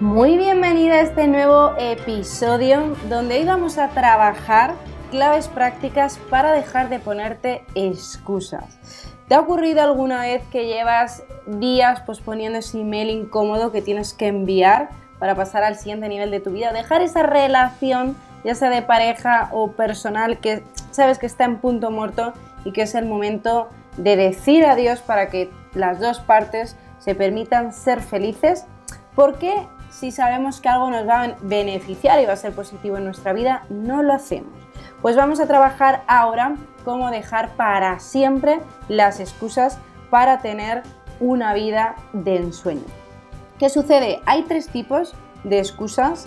Muy bienvenida a este nuevo episodio donde hoy vamos a trabajar claves prácticas para dejar de ponerte excusas. ¿Te ha ocurrido alguna vez que llevas días posponiendo ese email incómodo que tienes que enviar para pasar al siguiente nivel de tu vida? Dejar esa relación, ya sea de pareja o personal, que sabes que está en punto muerto y que es el momento de decir adiós para que las dos partes se permitan ser felices. Porque si sabemos que algo nos va a beneficiar y va a ser positivo en nuestra vida, no lo hacemos. Pues vamos a trabajar ahora cómo dejar para siempre las excusas para tener una vida de ensueño. ¿Qué sucede? Hay tres tipos de excusas.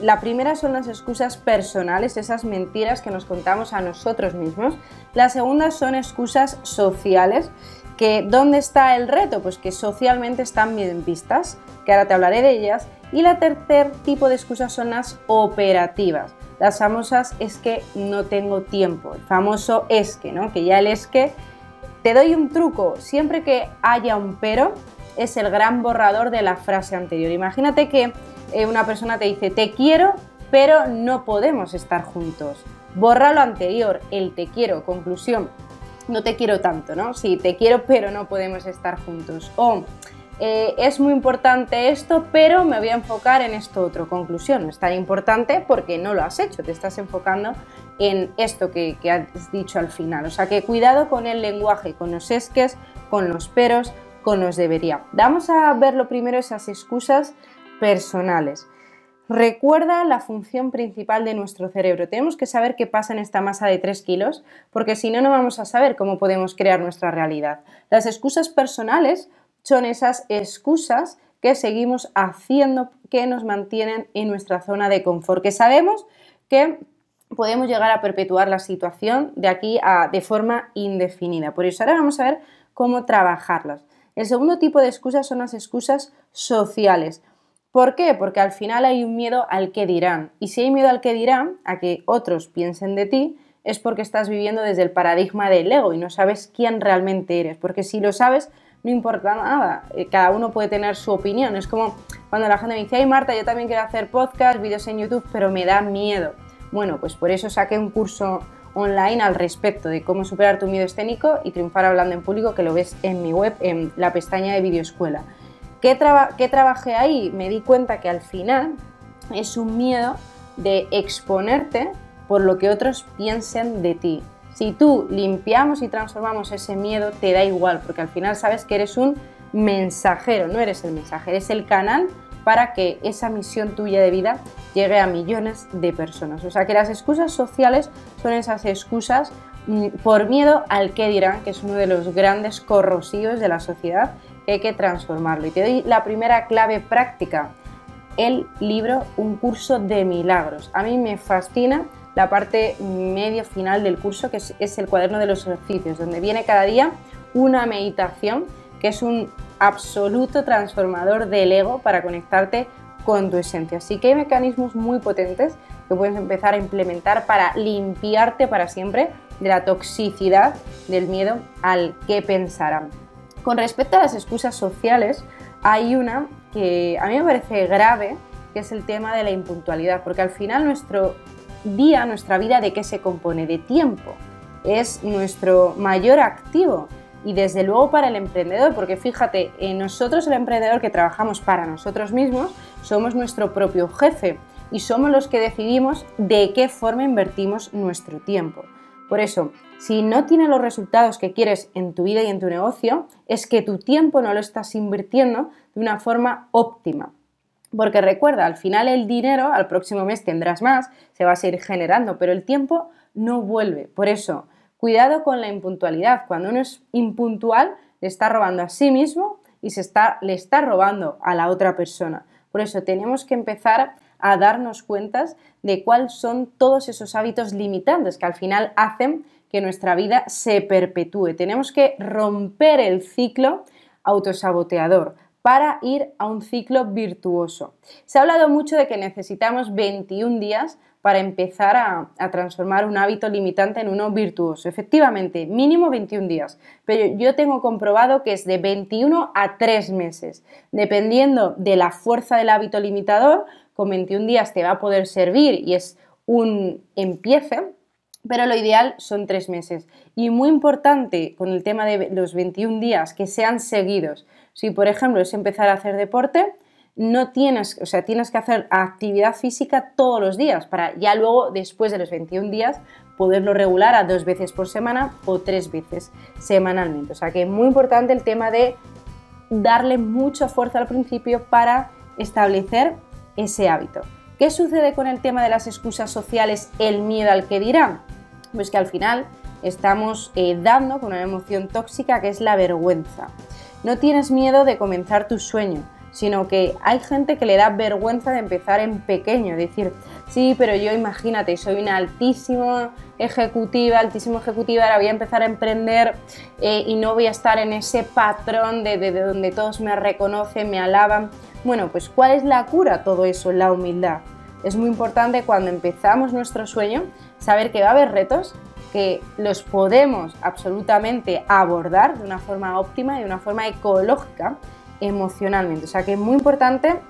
La primera son las excusas personales, esas mentiras que nos contamos a nosotros mismos. La segunda son excusas sociales, que ¿dónde está el reto? Pues que socialmente están bien vistas, que ahora te hablaré de ellas. Y la tercer tipo de excusas son las operativas. Las famosas es que no tengo tiempo. El famoso es que, ¿no? Que ya el es que. Te doy un truco. Siempre que haya un pero, es el gran borrador de la frase anterior. Imagínate que eh, una persona te dice te quiero, pero no podemos estar juntos. Borra lo anterior, el te quiero, conclusión. No te quiero tanto, ¿no? Sí, te quiero, pero no podemos estar juntos. O eh, es muy importante esto, pero me voy a enfocar en esto otro. Conclusión, no es tan importante porque no lo has hecho, te estás enfocando en esto que, has dicho al final. O sea que cuidado con el lenguaje, con los esques, con los peros, con los debería. Vamos a ver lo primero esas excusas personales. Recuerda la función principal de nuestro cerebro. Tenemos que saber qué pasa en esta masa de 3 kilos, porque si no, no vamos a saber cómo podemos crear nuestra realidad. Las excusas personales son esas excusas que seguimos haciendo que nos mantienen en nuestra zona de confort, que sabemos que podemos llegar a perpetuar la situación de aquí a de forma indefinida. Por eso ahora vamos a ver cómo trabajarlas. El segundo tipo de excusas son las excusas sociales. ¿Por qué? Porque al final hay un miedo al que dirán. Y si hay miedo al que dirán, a que otros piensen de ti, es porque estás viviendo desde el paradigma del ego y no sabes quién realmente eres. Porque si lo sabes, no importa nada, eh, cada uno puede tener su opinión. Es como cuando la gente me dice, ay Marta, yo también quiero hacer podcast, vídeos en YouTube, pero me da miedo. Bueno, pues por eso saqué un curso online al respecto de cómo superar tu miedo escénico y triunfar hablando en público, que lo ves en mi web, en la pestaña de videoescuela. ¿Qué, ¿Qué trabajé ahí? Me di cuenta que al final es un miedo de exponerte por lo que otros piensen de ti. Si tú limpiamos y transformamos ese miedo, te da igual, porque al final sabes que eres un mensajero, no eres el mensaje, eres el canal para que esa misión tuya de vida llegue a millones de personas. O sea que las excusas sociales son esas excusas mm, por miedo al que dirán, que es uno de los grandes corrosivos de la sociedad, que hay que transformarlo. Y te doy la primera clave práctica, el libro Un curso de milagros. A mí me fascina la parte medio final del curso, que es, el cuaderno de los ejercicios, donde viene cada día una meditación, que es un absoluto transformador del ego para conectarte con tu esencia. Así que hay mecanismos muy potentes que puedes empezar a implementar para limpiarte para siempre de la toxicidad del miedo al que pensarán. Con respecto a las excusas sociales, hay una que a mí me parece grave, que es el tema de la impuntualidad, porque al final nuestro día, nuestra vida, ¿de qué se compone? De tiempo. Es nuestro mayor activo. Y desde luego para el emprendedor, porque fíjate, nosotros el emprendedor que trabajamos para nosotros mismos, somos nuestro propio jefe y somos los que decidimos de qué forma invertimos nuestro tiempo. Por eso, si no tienes los resultados que quieres en tu vida y en tu negocio, es que tu tiempo no lo estás invirtiendo de una forma óptima. Porque recuerda, al final el dinero, al próximo mes tendrás más, se va a seguir generando, pero el tiempo no vuelve. Por eso, cuidado con la impuntualidad. Cuando uno es impuntual, le está robando a sí mismo y se está, le está robando a la otra persona. Por eso tenemos que empezar a darnos cuentas de cuáles son todos esos hábitos limitantes que al final hacen que nuestra vida se perpetúe. Tenemos que romper el ciclo autosaboteador para ir a un ciclo virtuoso. Se ha hablado mucho de que necesitamos 21 días para empezar a, transformar un hábito limitante en uno virtuoso. Efectivamente, mínimo 21 días, pero yo tengo comprobado que es de 21 a 3 meses. Dependiendo de la fuerza del hábito limitador, con 21 días te va a poder servir y es un empiece, pero lo ideal son 3 meses. Y muy importante con el tema de los 21 días, que sean seguidos. Si, por ejemplo, es empezar a hacer deporte, no tienes, o sea, tienes que hacer actividad física todos los días para ya luego, después de los 21 días, poderlo regular a dos veces por semana o tres veces semanalmente. O sea que es muy importante el tema de darle mucha fuerza al principio para establecer ese hábito. ¿Qué sucede con el tema de las excusas sociales, el miedo al que dirán? Pues que al final estamos eh, dando con una emoción tóxica que es la vergüenza. No tienes miedo de comenzar tu sueño, sino que hay gente que le da vergüenza de empezar en pequeño, decir, sí, pero yo imagínate, soy una altísima ejecutiva, altísimo ejecutiva, ahora voy a empezar a emprender eh, y no voy a estar en ese patrón de, de, donde todos me reconocen, me alaban. Bueno, pues ¿cuál es la cura todo eso? La humildad. Es muy importante cuando empezamos nuestro sueño saber que va a haber retos, que los podemos absolutamente abordar de una forma óptima y de una forma ecológica emocionalmente. O sea que es muy importante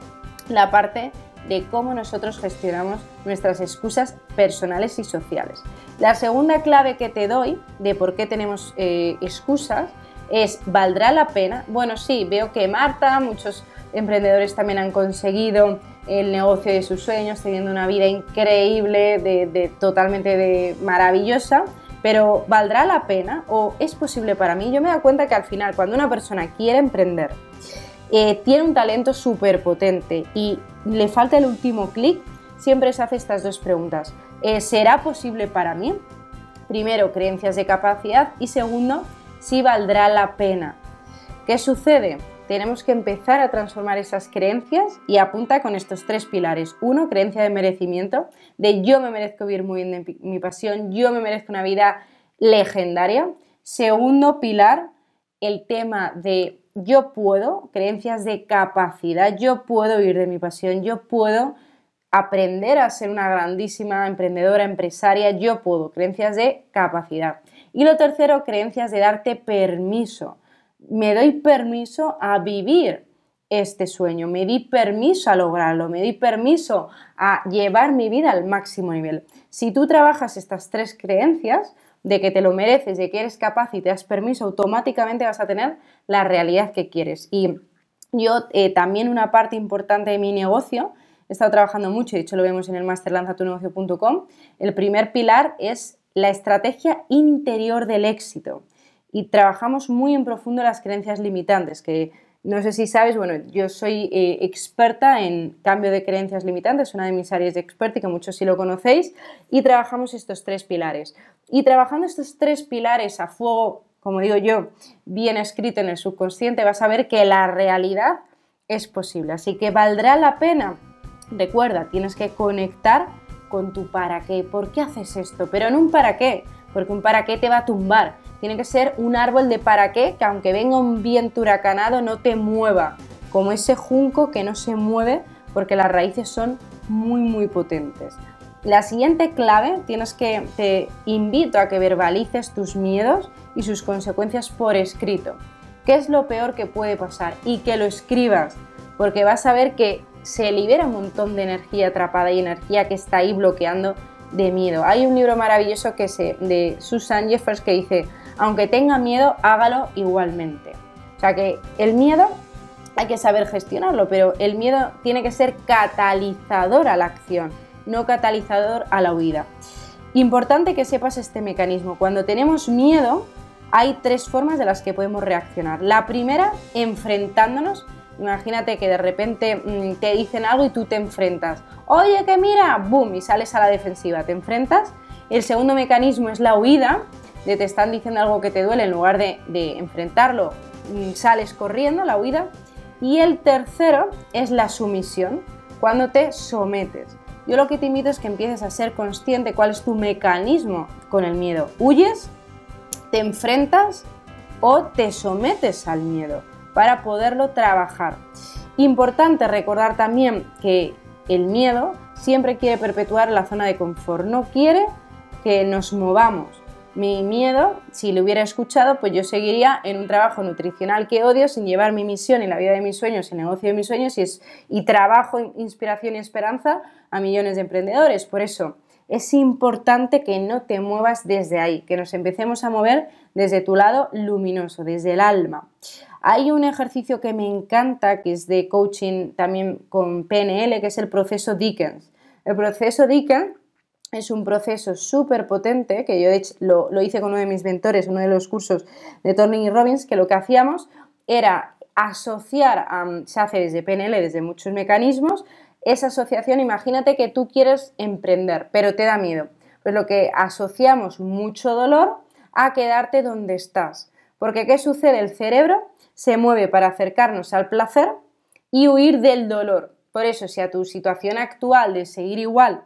la parte de cómo nosotros gestionamos nuestras excusas personales y sociales. La segunda clave que te doy de por qué tenemos eh, excusas es, ¿valdrá la pena? Bueno, sí, veo que Marta, muchos emprendedores también han conseguido el negocio de sus sueños, teniendo una vida increíble, de, totalmente de maravillosa, pero ¿valdrá la pena o es posible para mí? Yo me doy cuenta que al final cuando una persona quiere emprender, eh, tiene un talento súper potente y le falta el último clic, siempre se hace estas dos preguntas. Eh, ¿Será posible para mí? Primero, creencias de capacidad y segundo, si valdrá la pena. ¿Qué sucede? Tenemos que empezar a transformar esas creencias y apunta con estos tres pilares. Uno, creencia de merecimiento, de yo me merezco vivir muy bien de mi pasión, yo me merezco una vida legendaria. Segundo pilar, el tema de yo puedo, creencias de capacidad, yo puedo vivir de mi pasión, yo puedo aprender a ser una grandísima emprendedora, empresaria, yo puedo, creencias de capacidad. Y lo tercero, creencias de darte permiso. Me doy permiso a vivir este sueño, me di permiso a lograrlo, me di permiso a llevar mi vida al máximo nivel. Si tú trabajas estas tres creencias, de que te lo mereces, de que eres capaz y te das permiso, automáticamente vas a tener la realidad que quieres. Y yo eh, también una parte importante de mi negocio, he estado trabajando mucho, de hecho lo vemos en el máster lanzatunegocio.com, el primer pilar es la estrategia interior del éxito. Y trabajamos muy en profundo las creencias limitantes, que no sé si sabes, bueno, yo soy eh, experta en cambio de creencias limitantes, una de mis áreas de experta y que muchos sí lo conocéis, y trabajamos estos tres pilares. Y trabajando estos tres pilares a fuego, como digo yo, bien escrito en el subconsciente, vas a ver que la realidad es posible. Así que valdrá la pena. Recuerda, tienes que conectar con tu para qué. ¿Por qué haces esto? Pero no un para qué, porque un para qué te va a tumbar tiene que ser un árbol de para qué que aunque venga un viento huracanado no te mueva, como ese junco que no se mueve porque las raíces son muy muy potentes. La siguiente clave tienes que te invito a que verbalices tus miedos y sus consecuencias por escrito. ¿Qué es lo peor que puede pasar? Y que lo escribas, porque vas a ver que se libera un montón de energía atrapada y energía que está ahí bloqueando de miedo. Hay un libro maravilloso que se, de Susan Jeffers que dice, aunque tenga miedo, hágalo igualmente. O sea que el miedo hay que saber gestionarlo, pero el miedo tiene que ser catalizador a la acción, no catalizador a la huida. Importante que sepas este mecanismo. Cuando tenemos miedo, hay tres formas de las que podemos reaccionar. La primera, enfrentándonos. Imagínate que de repente mm, te dicen algo y tú te enfrentas. Oye, que mira, boom, y sales a la defensiva, te enfrentas. El segundo mecanismo es la huida, de te están diciendo algo que te duele, en lugar de, enfrentarlo, mm, sales corriendo, la huida. Y el tercero es la sumisión. cuando te sometes. Yo lo que te invito es que empieces a ser consciente cuál es tu mecanismo con el miedo. ¿Huyes? ¿Te enfrentas? ¿O te sometes al miedo para poderlo trabajar? Importante recordar también que el miedo siempre quiere perpetuar la zona de confort, no quiere que nos movamos. Mi miedo, si lo hubiera escuchado, pues yo seguiría en un trabajo nutricional que odio sin llevar mi misión y la vida de mis sueños, el negocio de mis sueños y, y trabajo, inspiración y esperanza a millones de emprendedores. Por eso es importante que no te muevas desde ahí, que nos empecemos a mover desde tu lado luminoso, desde el alma. Hay un ejercicio que me encanta, que es de coaching también con PNL, que es el proceso Dickens. El proceso Dickens es un proceso súper potente, que yo de hecho lo, lo, hice con uno de mis mentores, uno de los cursos de Turning y Robbins, que lo que hacíamos era asociar, se hace desde PNL, desde muchos mecanismos, esa asociación, imagínate que tú quieres emprender, pero te da miedo. Pues lo que asociamos mucho dolor a quedarte donde estás. Porque ¿qué sucede? El cerebro se mueve para acercarnos al placer y huir del dolor. Por eso, si a tu situación actual de seguir igual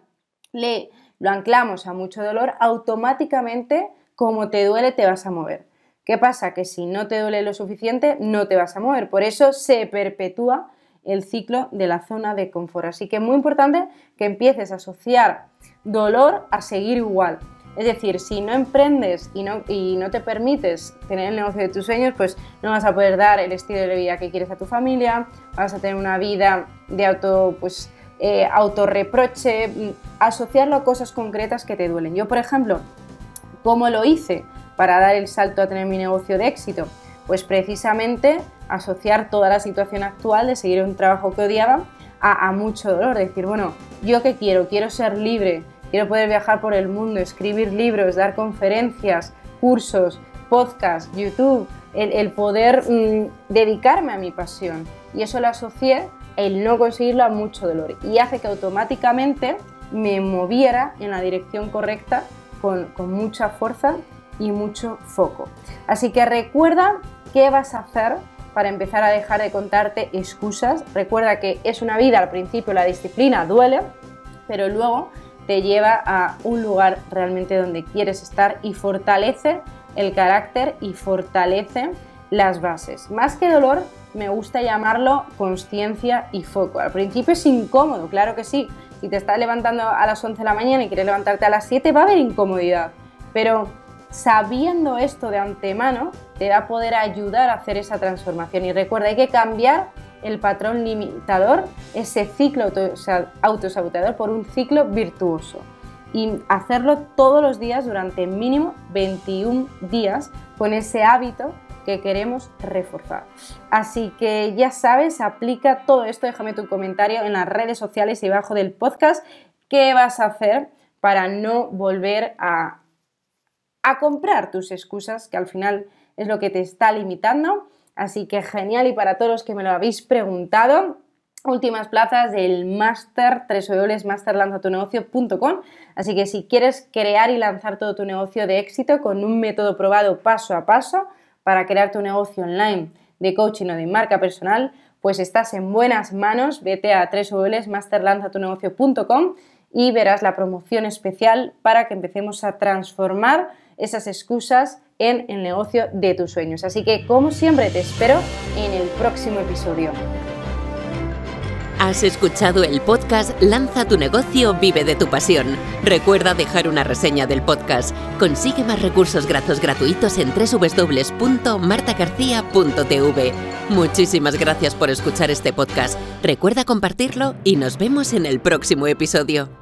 le lo anclamos a mucho dolor, automáticamente, como te duele, te vas a mover. ¿Qué pasa? Que si no te duele lo suficiente, no te vas a mover. Por eso se perpetúa el ciclo de la zona de confort. Así que es muy importante que empieces a asociar dolor a seguir igual. Es decir, si no emprendes y no, y no te permites tener el negocio de tus sueños, pues no vas a poder dar el estilo de vida que quieres a tu familia, vas a tener una vida de auto, pues, eh, autorreproche, mm, asociarlo a cosas concretas que te duelen. Yo, por ejemplo, ¿cómo lo hice para dar el salto a tener mi negocio de éxito? Pues precisamente asociar toda la situación actual de seguir un trabajo que odiaba a, mucho dolor. Decir, bueno, ¿yo qué quiero? Quiero ser libre, Quiero poder viajar por el mundo, escribir libros, dar conferencias, cursos, podcasts, YouTube, el, poder mm, dedicarme a mi pasión. Y eso lo asocié, el no conseguirlo, a mucho dolor. Y hace que automáticamente me moviera en la dirección correcta con, con mucha fuerza y mucho foco. Así que recuerda qué vas a hacer para empezar a dejar de contarte excusas. Recuerda que es una vida, al principio la disciplina duele, pero luego te lleva a un lugar realmente donde quieres estar y fortalece el carácter y fortalece las bases. Más que dolor, me gusta llamarlo conciencia y foco. Al principio es incómodo, claro que sí. Si te estás levantando a las 11 de la mañana y quieres levantarte a las 7, va a haber incomodidad. Pero sabiendo esto de antemano, te va a poder ayudar a hacer esa transformación. Y recuerda, hay que cambiar el patrón limitador, ese ciclo autosabotador por un ciclo virtuoso. Y hacerlo todos los días durante mínimo 21 días con ese hábito que queremos reforzar. Así que ya sabes, aplica todo esto, déjame tu comentario en las redes sociales y debajo del podcast, qué vas a hacer para no volver a, comprar tus excusas, que al final es lo que te está limitando Así que genial y para todos los que me lo habéis preguntado, últimas plazas del máster www.masterlanzatunegocio.com. Así que si quieres crear y lanzar todo tu negocio de éxito con un método probado paso a paso para crear tu negocio online de coaching o de marca personal, pues estás en buenas manos. Vete a www.masterlanzatunegocio.com y verás la promoción especial para que empecemos a transformar esas excusas en el negocio de tus sueños. Así que, como siempre, te espero en el próximo episodio. Has escuchado el podcast Lanza tu negocio, vive de tu pasión. Recuerda dejar una reseña del podcast. Consigue más recursos gratos gratuitos en www.martagarcía.tv. Muchísimas gracias por escuchar este podcast. Recuerda compartirlo y nos vemos en el próximo episodio.